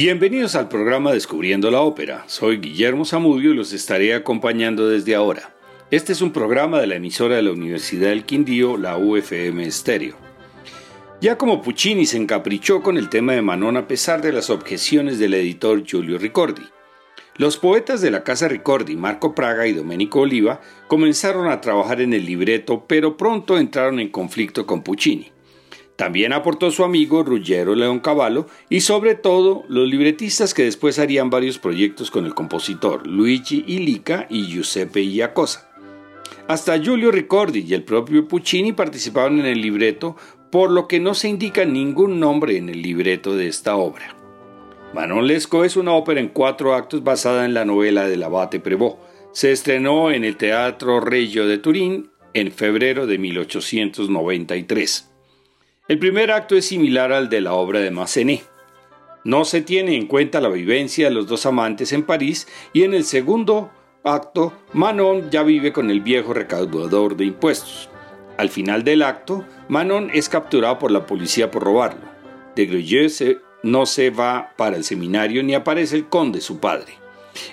Bienvenidos al programa Descubriendo la Ópera. Soy Guillermo Zamudio y los estaré acompañando desde ahora. Este es un programa de la emisora de la Universidad del Quindío, la UFM Estéreo. Ya como Puccini se encaprichó con el tema de Manon a pesar de las objeciones del editor Giulio Ricordi. Los poetas de la Casa Ricordi, Marco Praga y Domenico Oliva, comenzaron a trabajar en el libreto, pero pronto entraron en conflicto con Puccini. También aportó su amigo Ruggero Leoncavallo y sobre todo los libretistas que después harían varios proyectos con el compositor Luigi Illica y Giuseppe Iaccosa. Hasta Giulio Ricordi y el propio Puccini participaban en el libreto, por lo que no se indica ningún nombre en el libreto de esta obra. Manon Lescaut es una ópera en cuatro actos basada en la novela del abate Prévost. Se estrenó en el Teatro Regio de Turín en febrero de 1893. El primer acto es similar al de la obra de Massenet. No se tiene en cuenta la vivencia de los dos amantes en París y en el segundo acto Manon ya vive con el viejo recaudador de impuestos. Al final del acto, Manon es capturado por la policía por robarlo. De Gruyère no se va para el seminario ni aparece el conde, su padre.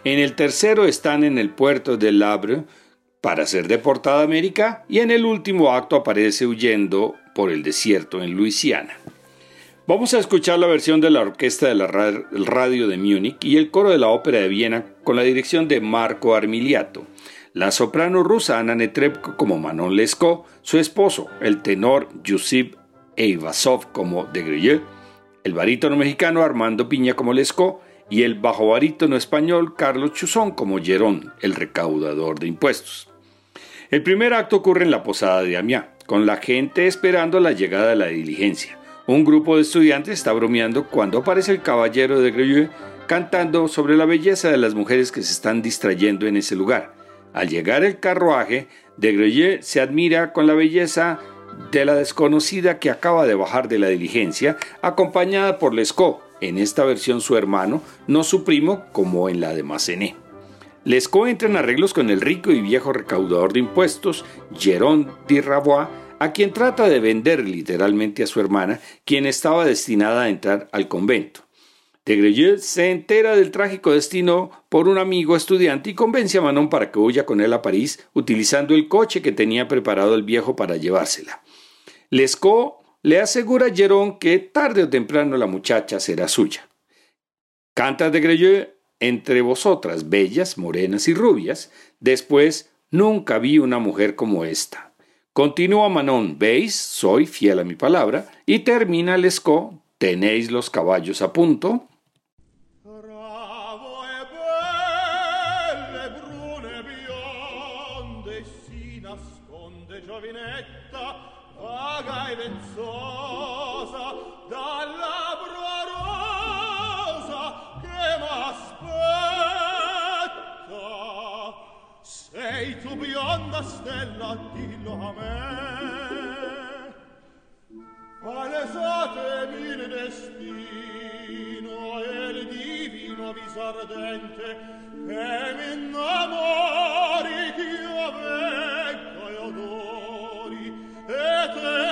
En el tercero están en el puerto de Havre para ser deportada a América y en el último acto aparece huyendo por el desierto en Luisiana. Vamos a escuchar la versión de la orquesta del radio de Múnich y el coro de la ópera de Viena con la dirección de Marco Armiliato. La soprano rusa Anna Netrebko como Manon Lescaut, su esposo, el tenor Yusif Eivasov como de Gruyère, el barítono mexicano Armando Piña como Lescaut y el bajo barítono español Carlos Chuzón como Gerón, el recaudador de impuestos. El primer acto ocurre en la posada de Amiens con la gente esperando la llegada de la diligencia. Un grupo de estudiantes está bromeando cuando aparece el caballero de Gruyère cantando sobre la belleza de las mujeres que se están distrayendo en ese lugar. Al llegar el carruaje, de Gruyère se admira con la belleza de la desconocida que acaba de bajar de la diligencia, acompañada por Lescaut, en esta versión su hermano, no su primo como en la de Massenet. Lescaut entra en arreglos con el rico y viejo recaudador de impuestos, Jérôme de a quien trata de vender literalmente a su hermana, quien estaba destinada a entrar al convento. De se entera del trágico destino por un amigo estudiante y convence a Manon para que huya con él a París, utilizando el coche que tenía preparado el viejo para llevársela. Lescaut le asegura a Jérôme que tarde o temprano la muchacha será suya. Canta de Greyeux entre vosotras, bellas, morenas y rubias, después nunca vi una mujer como esta. Continúa Manon, veis, soy fiel a mi palabra, y termina Lescaut, tenéis los caballos a punto, notre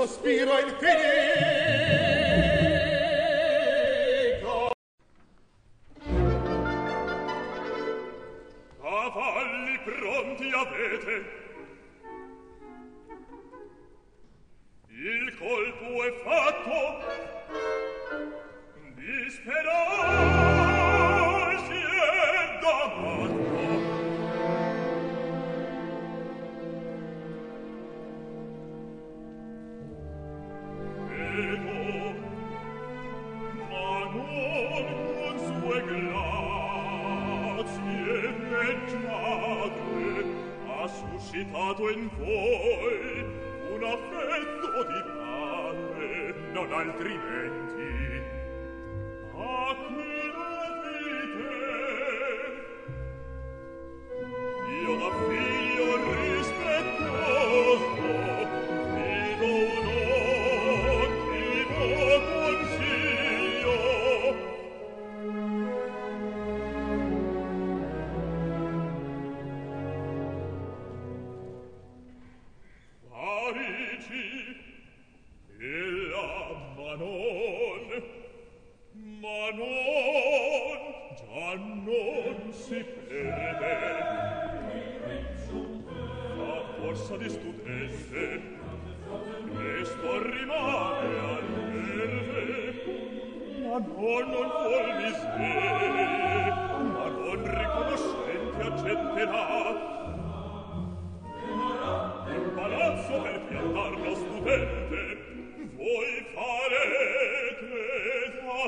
sospiro infine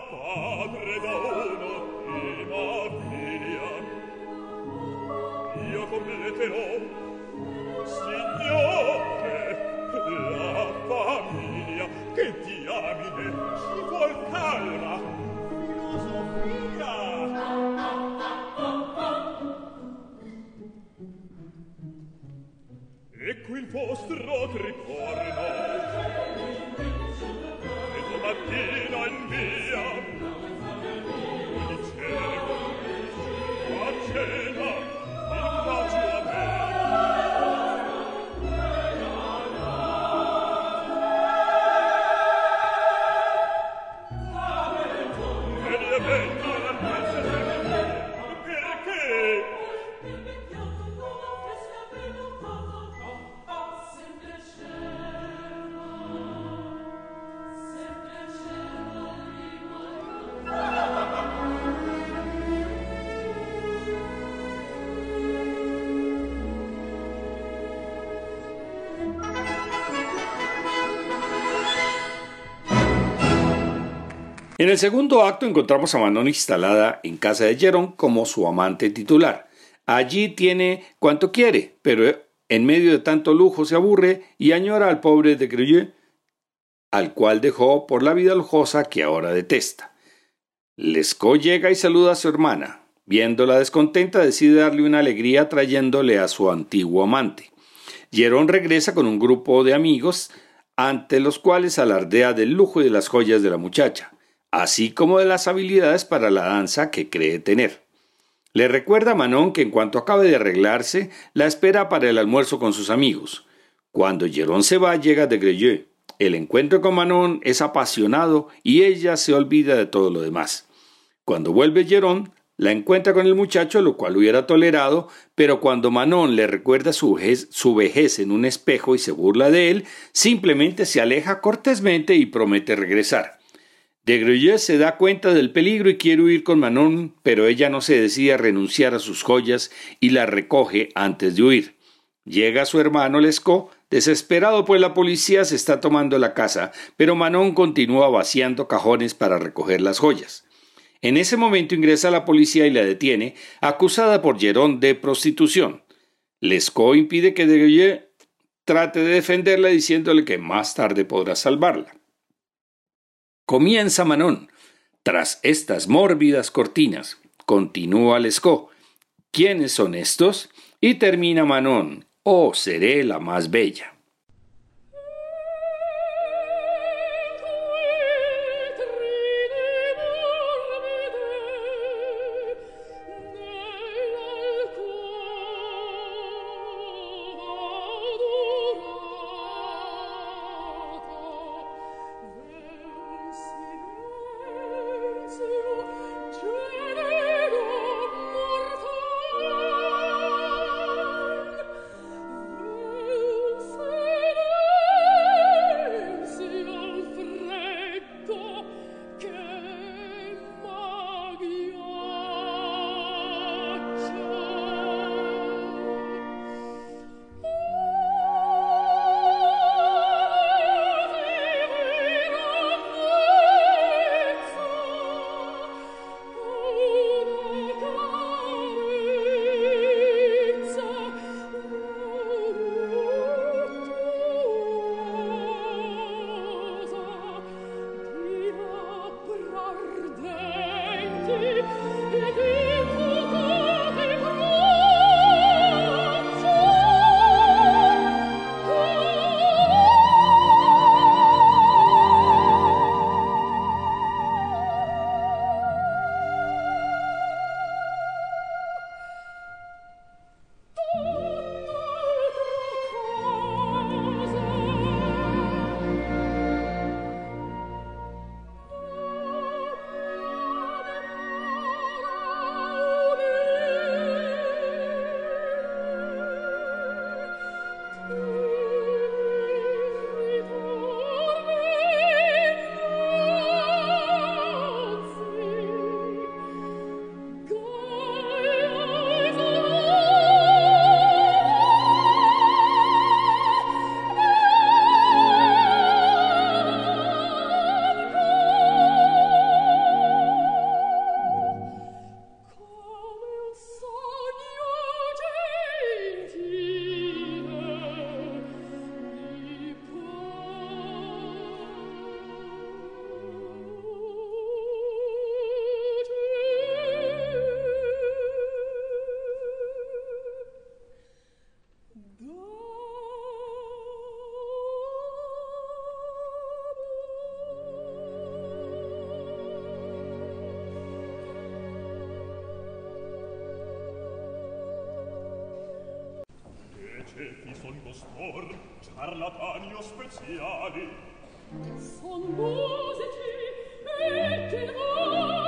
padre da uno prima figlia io completerò signore la famiglia che diamine ci vuol calma. Filosofia. Ecco il vostro tricorno el segundo acto encontramos a Manon instalada en casa de Jerón como su amante titular. Allí tiene cuanto quiere, pero en medio de tanto lujo se aburre y añora al pobre de Gruyère, al cual dejó por la vida lujosa que ahora detesta. Lescaut llega y saluda a su hermana. Viéndola descontenta, decide darle una alegría trayéndole a su antiguo amante. Jerón regresa con un grupo de amigos ante los cuales alardea del lujo y de las joyas de la muchacha, así como de las habilidades para la danza que cree tener. Le recuerda a Manon que en cuanto acabe de arreglarse, la espera para el almuerzo con sus amigos. Cuando Jerón se va, llega de Greyeux. El encuentro con Manon es apasionado y ella se olvida de todo lo demás. Cuando vuelve Jerón, la encuentra con el muchacho, lo cual hubiera tolerado, pero cuando Manon le recuerda su vejez, su vejez en un espejo y se burla de él, simplemente se aleja cortésmente y promete regresar. De se da cuenta del peligro y quiere huir con Manon, pero ella no se decide a renunciar a sus joyas y la recoge antes de huir. Llega su hermano Lescaut, desesperado pues la policía se está tomando la casa, pero Manon continúa vaciando cajones para recoger las joyas. En ese momento ingresa la policía y la detiene, acusada por Jerón de prostitución. Lescaut impide que Gruyère trate de defenderla diciéndole que más tarde podrá salvarla. Comienza Manon. Tras estas mórbidas cortinas, continúa Lescaut. ¿Quiénes son estos? Y termina Manon. Oh, seré la más bella. poeti son costor, charlatani o speciali. Son musiti, et in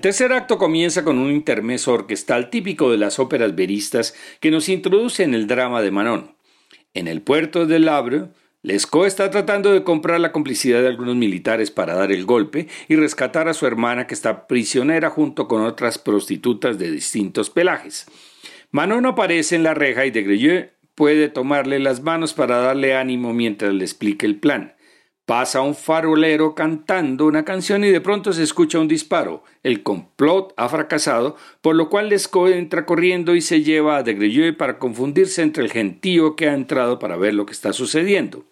El tercer acto comienza con un intermeso orquestal típico de las óperas veristas que nos introduce en el drama de Manon. En el puerto de Havre, Lescaut está tratando de comprar la complicidad de algunos militares para dar el golpe y rescatar a su hermana que está prisionera junto con otras prostitutas de distintos pelajes. Manon aparece en la reja y de puede tomarle las manos para darle ánimo mientras le explique el plan. Pasa un farolero cantando una canción y de pronto se escucha un disparo. El complot ha fracasado, por lo cual Lescaut entra corriendo y se lleva a de para confundirse entre el gentío que ha entrado para ver lo que está sucediendo.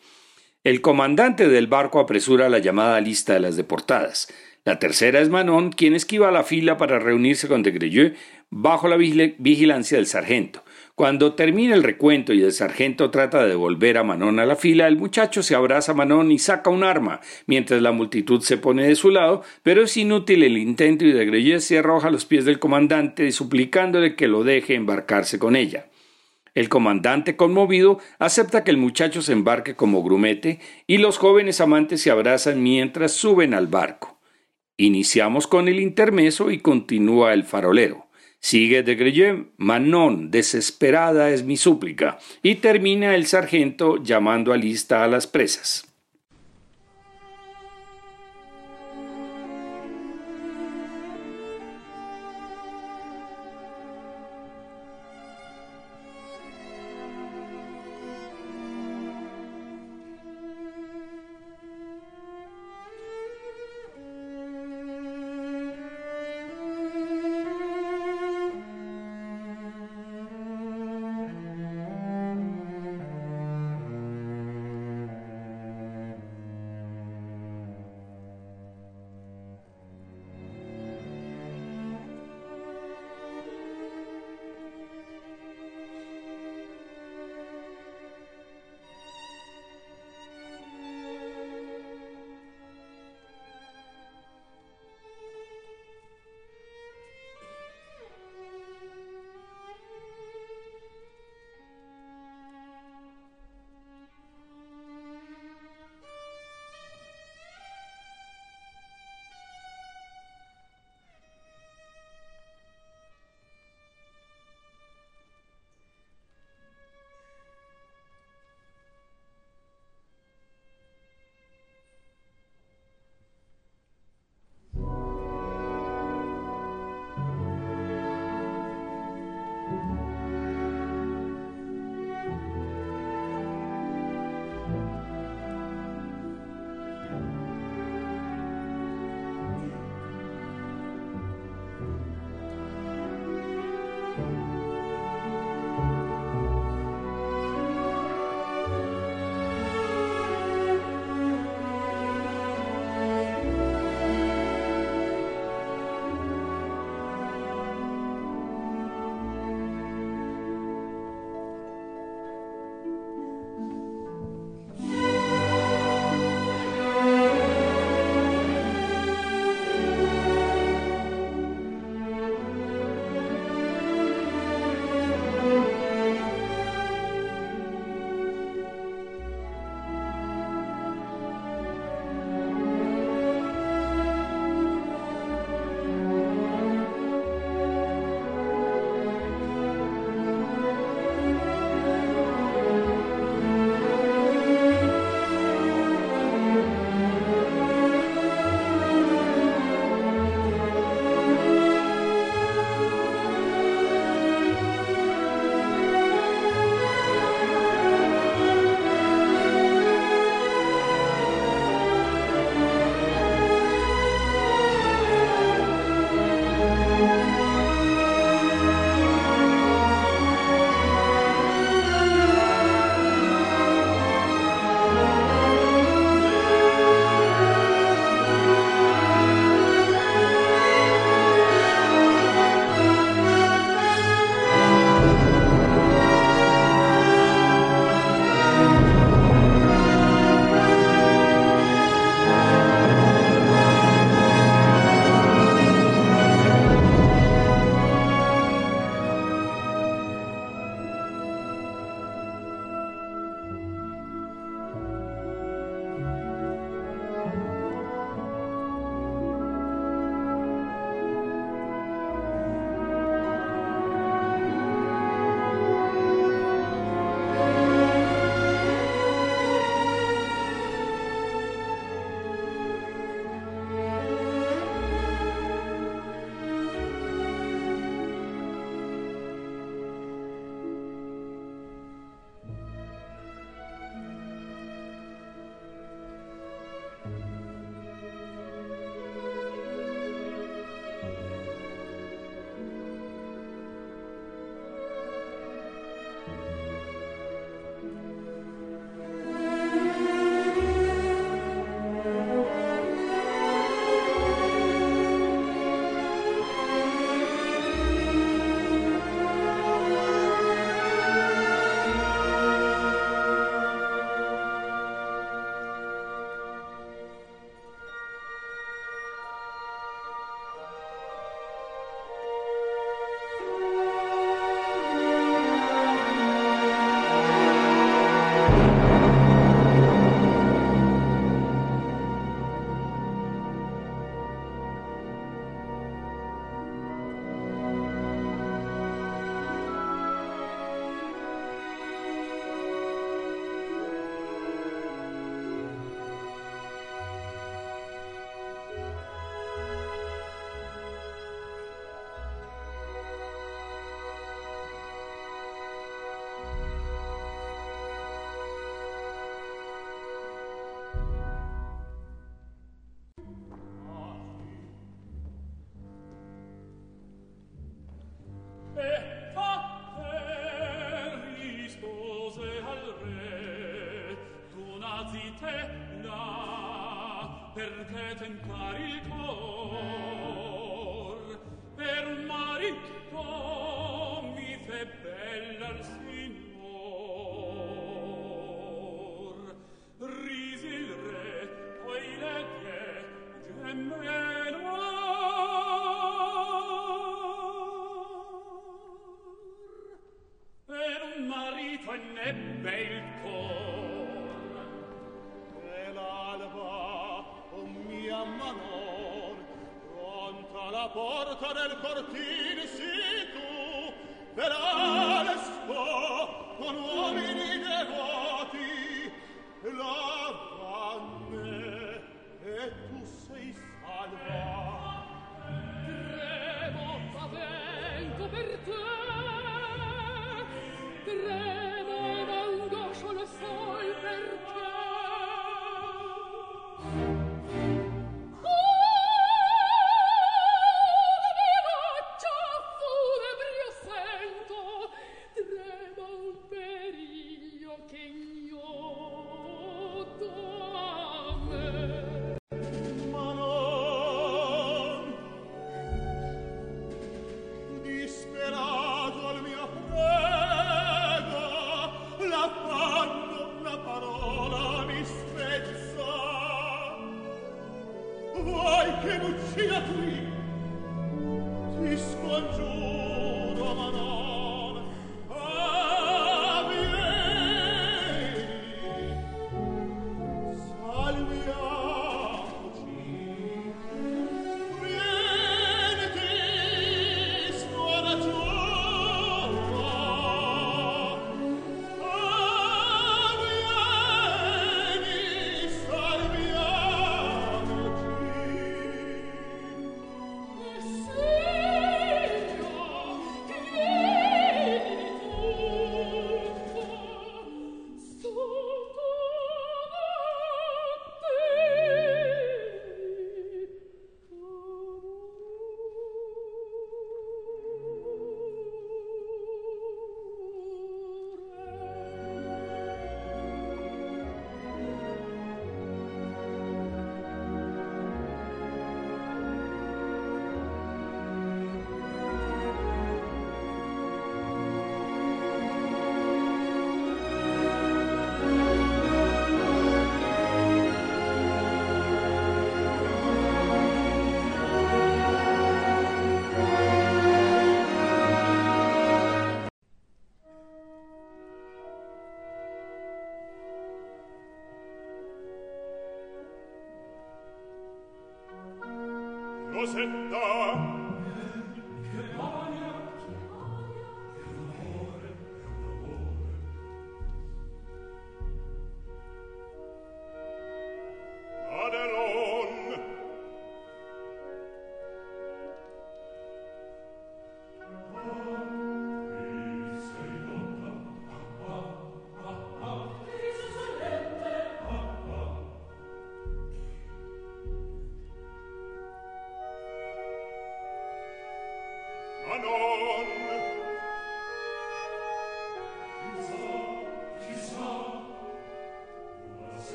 El comandante del barco apresura la llamada lista de las deportadas. La tercera es Manon, quien esquiva la fila para reunirse con de bajo la vigilancia del sargento. Cuando termina el recuento y el sargento trata de devolver a Manon a la fila, el muchacho se abraza a Manon y saca un arma, mientras la multitud se pone de su lado, pero es inútil el intento y de Greyes se arroja a los pies del comandante suplicándole que lo deje embarcarse con ella. El comandante, conmovido, acepta que el muchacho se embarque como grumete y los jóvenes amantes se abrazan mientras suben al barco. Iniciamos con el intermeso y continúa el farolero. Sigue de Greyeux, Manon, desesperada es mi súplica, y termina el sargento llamando a lista a las presas.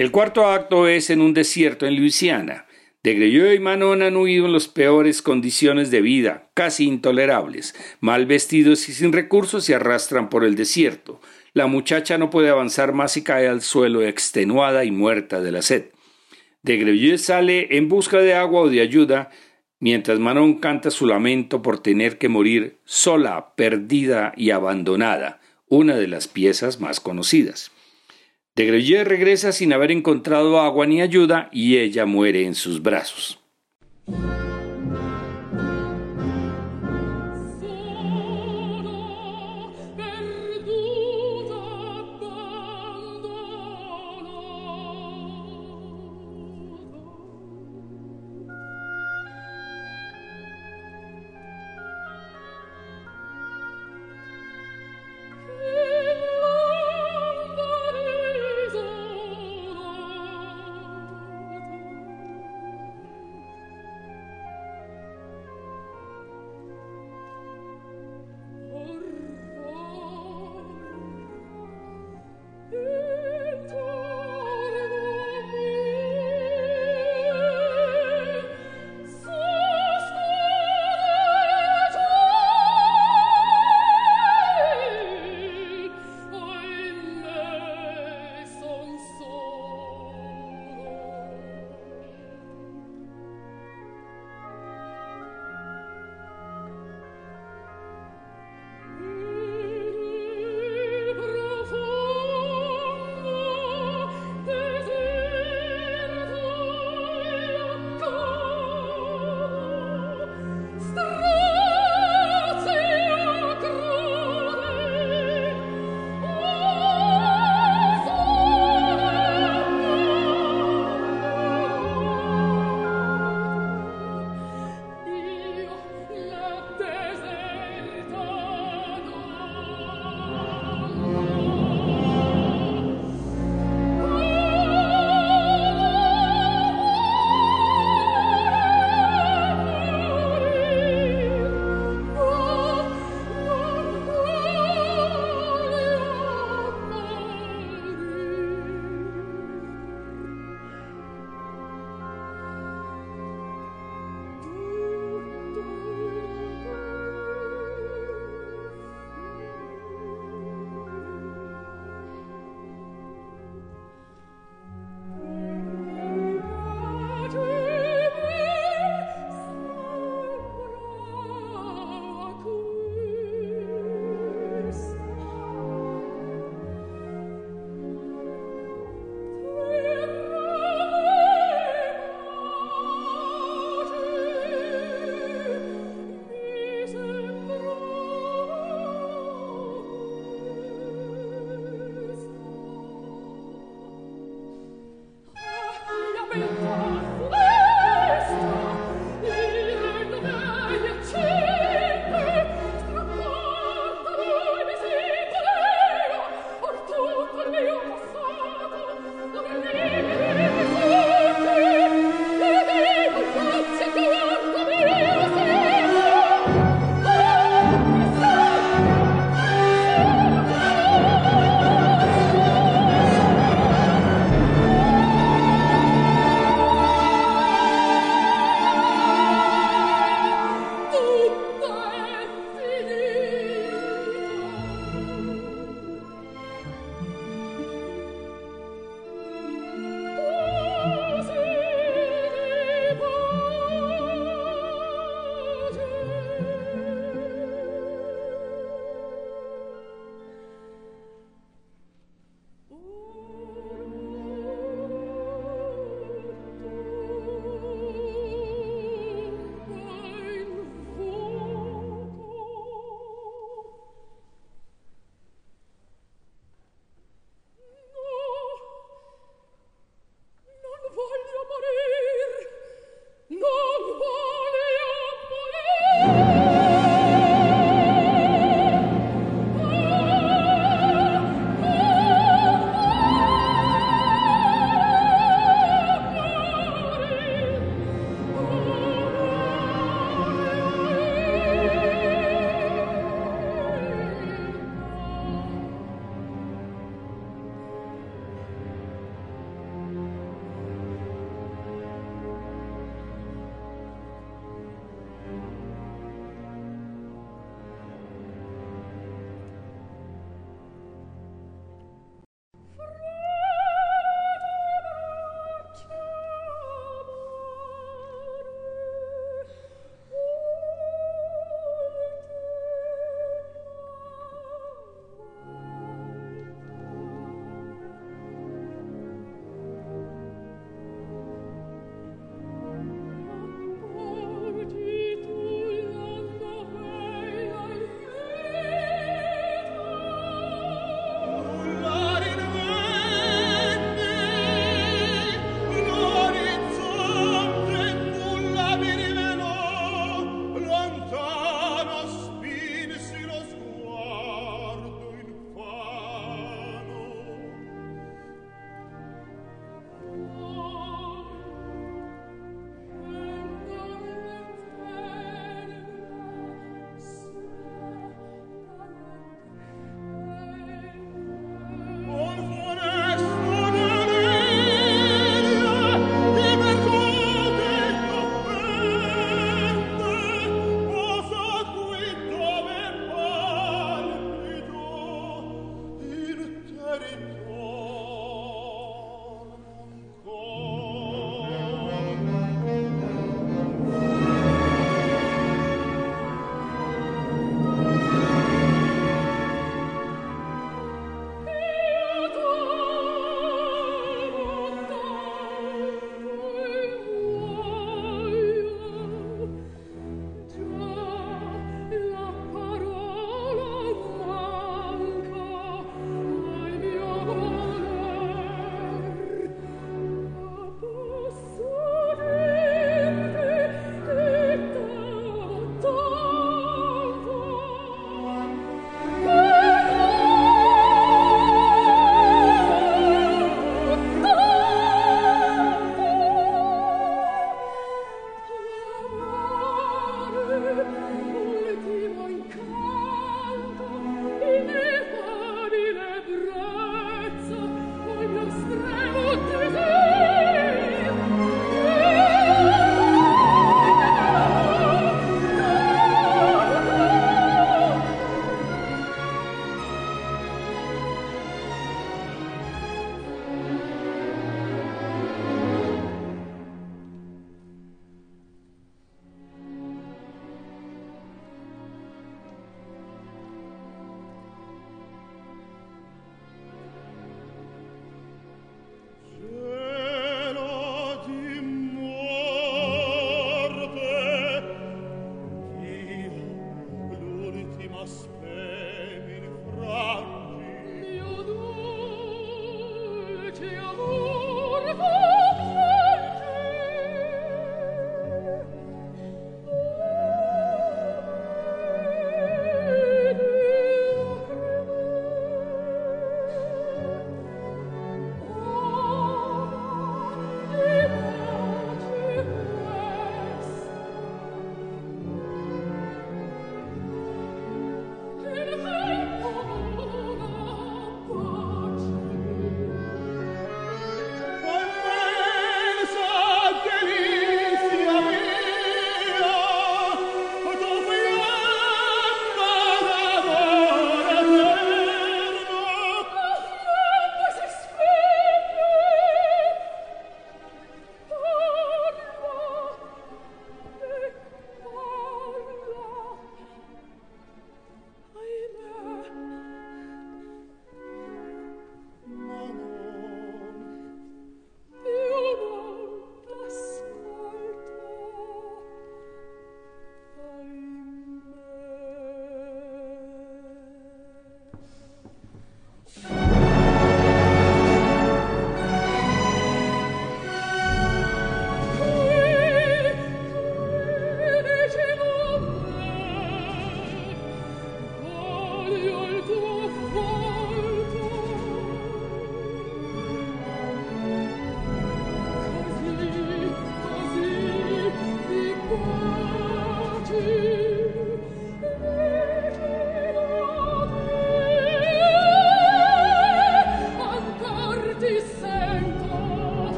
El cuarto acto es en un desierto en Luisiana. De Greyot y Manon han huido en las peores condiciones de vida, casi intolerables. Mal vestidos y sin recursos se arrastran por el desierto. La muchacha no puede avanzar más y cae al suelo extenuada y muerta de la sed. De Greyot sale en busca de agua o de ayuda, mientras Manon canta su lamento por tener que morir sola, perdida y abandonada, una de las piezas más conocidas. De Greyet regresa sin haber encontrado agua ni ayuda y ella muere en sus brazos.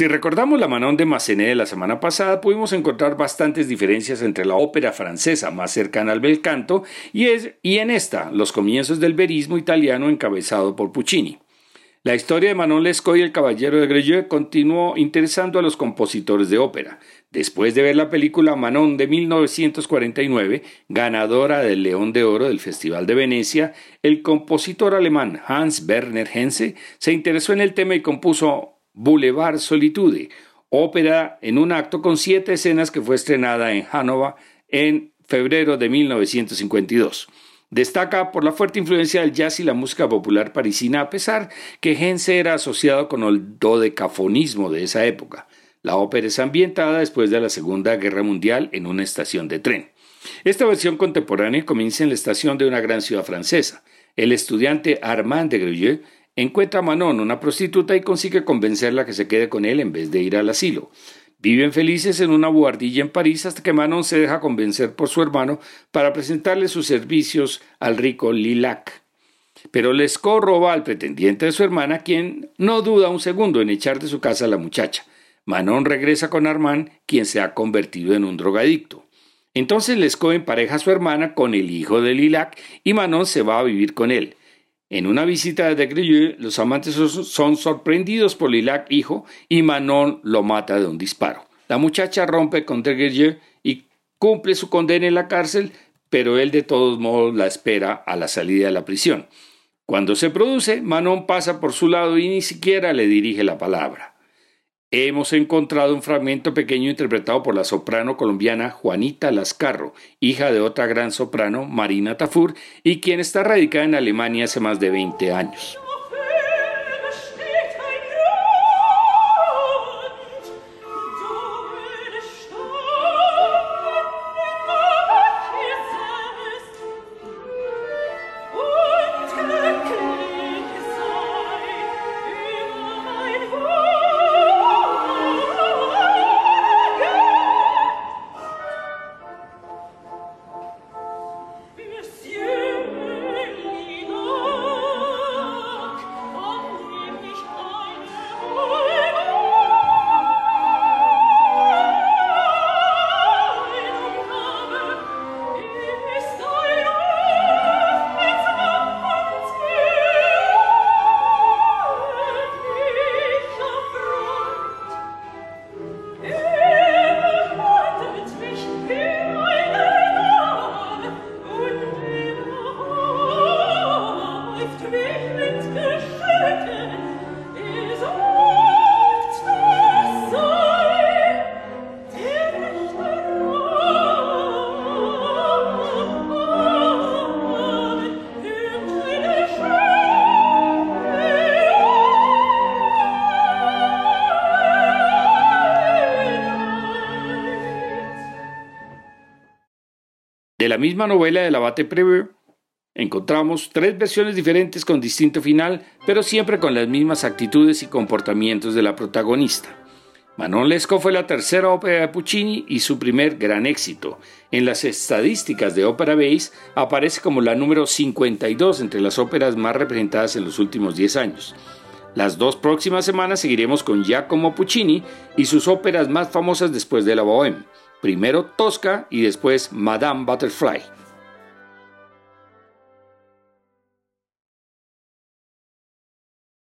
Si recordamos la Manon de Massenet de la semana pasada, pudimos encontrar bastantes diferencias entre la ópera francesa más cercana al bel canto y, es, y en esta, los comienzos del verismo italiano encabezado por Puccini. La historia de Manon Lescaut y el Caballero de Greyeux continuó interesando a los compositores de ópera. Después de ver la película Manon de 1949, ganadora del León de Oro del Festival de Venecia, el compositor alemán Hans Werner Henze se interesó en el tema y compuso Boulevard Solitude, ópera en un acto con siete escenas que fue estrenada en Hannover en febrero de 1952. Destaca por la fuerte influencia del jazz y la música popular parisina, a pesar que Hense era asociado con el dodecafonismo de esa época. La ópera es ambientada después de la Segunda Guerra Mundial en una estación de tren. Esta versión contemporánea comienza en la estación de una gran ciudad francesa. El estudiante Armand de Grelieu encuentra a Manon, una prostituta, y consigue convencerla que se quede con él en vez de ir al asilo. Viven felices en una buhardilla en París hasta que Manon se deja convencer por su hermano para presentarle sus servicios al rico Lilac. Pero Lescaut roba al pretendiente de su hermana, quien no duda un segundo en echar de su casa a la muchacha. Manon regresa con Armand, quien se ha convertido en un drogadicto. Entonces Lescaut empareja a su hermana con el hijo de Lilac y Manon se va a vivir con él. En una visita de Grelieu, los amantes son sorprendidos por Lilac, hijo, y Manon lo mata de un disparo. La muchacha rompe con de y cumple su condena en la cárcel, pero él de todos modos la espera a la salida de la prisión. Cuando se produce, Manon pasa por su lado y ni siquiera le dirige la palabra. Hemos encontrado un fragmento pequeño interpretado por la soprano colombiana Juanita Lascarro, hija de otra gran soprano, Marina Tafur, y quien está radicada en Alemania hace más de 20 años. La misma novela de Abate Preveux, encontramos tres versiones diferentes con distinto final, pero siempre con las mismas actitudes y comportamientos de la protagonista. Manon Lescaut fue la tercera ópera de Puccini y su primer gran éxito. En las estadísticas de Ópera Base aparece como la número 52 entre las óperas más representadas en los últimos 10 años. Las dos próximas semanas seguiremos con Giacomo Puccini y sus óperas más famosas después de la Bohème primero Tosca y después Madame Butterfly.